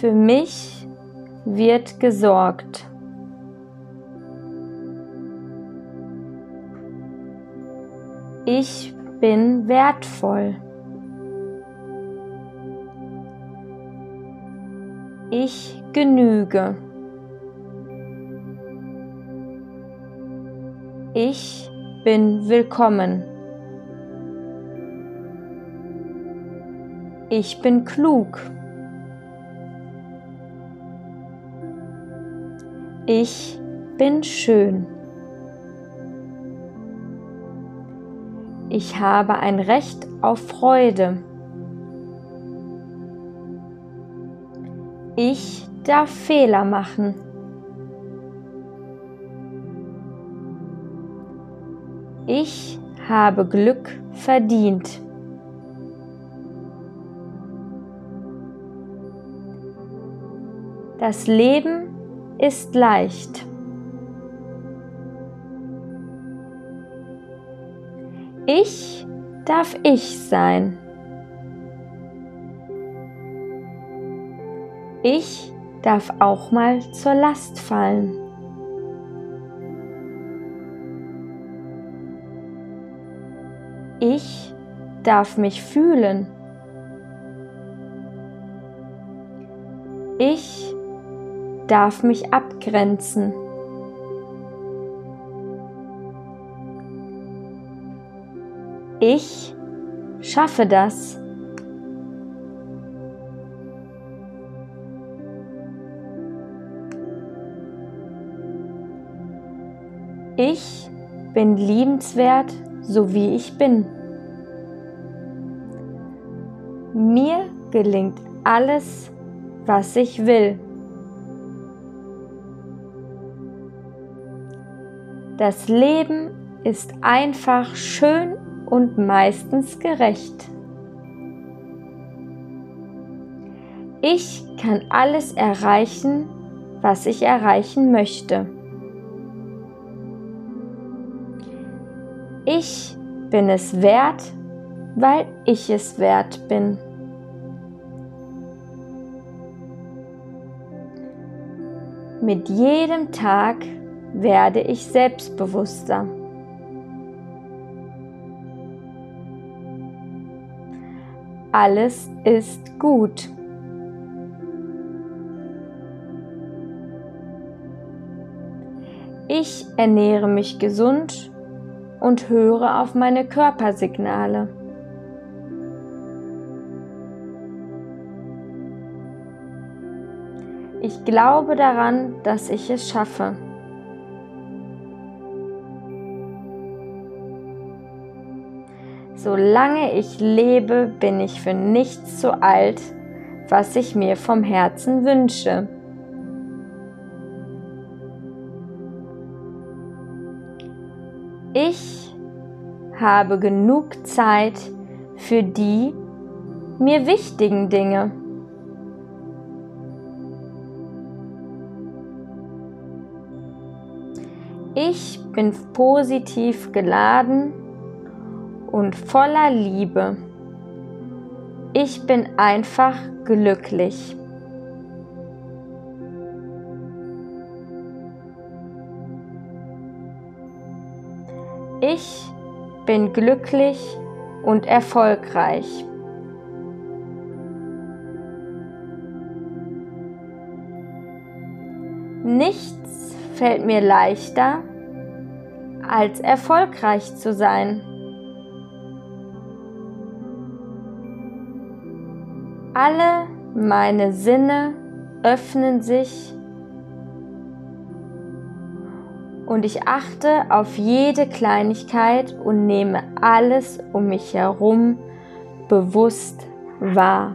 Für mich wird gesorgt. Ich bin wertvoll. Ich genüge. Ich bin willkommen. Ich bin klug. Ich bin schön. Ich habe ein Recht auf Freude. Ich darf Fehler machen. Ich habe Glück verdient. Das Leben ist leicht. Ich darf ich sein. Ich darf auch mal zur Last fallen. Ich darf mich fühlen. Ich darf mich abgrenzen. Ich schaffe das. Ich bin liebenswert, so wie ich bin. Mir gelingt alles, was ich will. Das Leben ist einfach schön und meistens gerecht. Ich kann alles erreichen, was ich erreichen möchte. Ich bin es wert, weil ich es wert bin. Mit jedem Tag werde ich selbstbewusster. Alles ist gut. Ich ernähre mich gesund und höre auf meine Körpersignale. Ich glaube daran, dass ich es schaffe. Solange ich lebe, bin ich für nichts zu alt, was ich mir vom Herzen wünsche. Ich habe genug Zeit für die mir wichtigen Dinge. Ich bin positiv geladen und voller Liebe. Ich bin einfach glücklich. Ich bin glücklich und erfolgreich. Nichts fällt mir leichter, als erfolgreich zu sein. Alle meine Sinne öffnen sich und ich achte auf jede Kleinigkeit und nehme alles um mich herum bewusst wahr.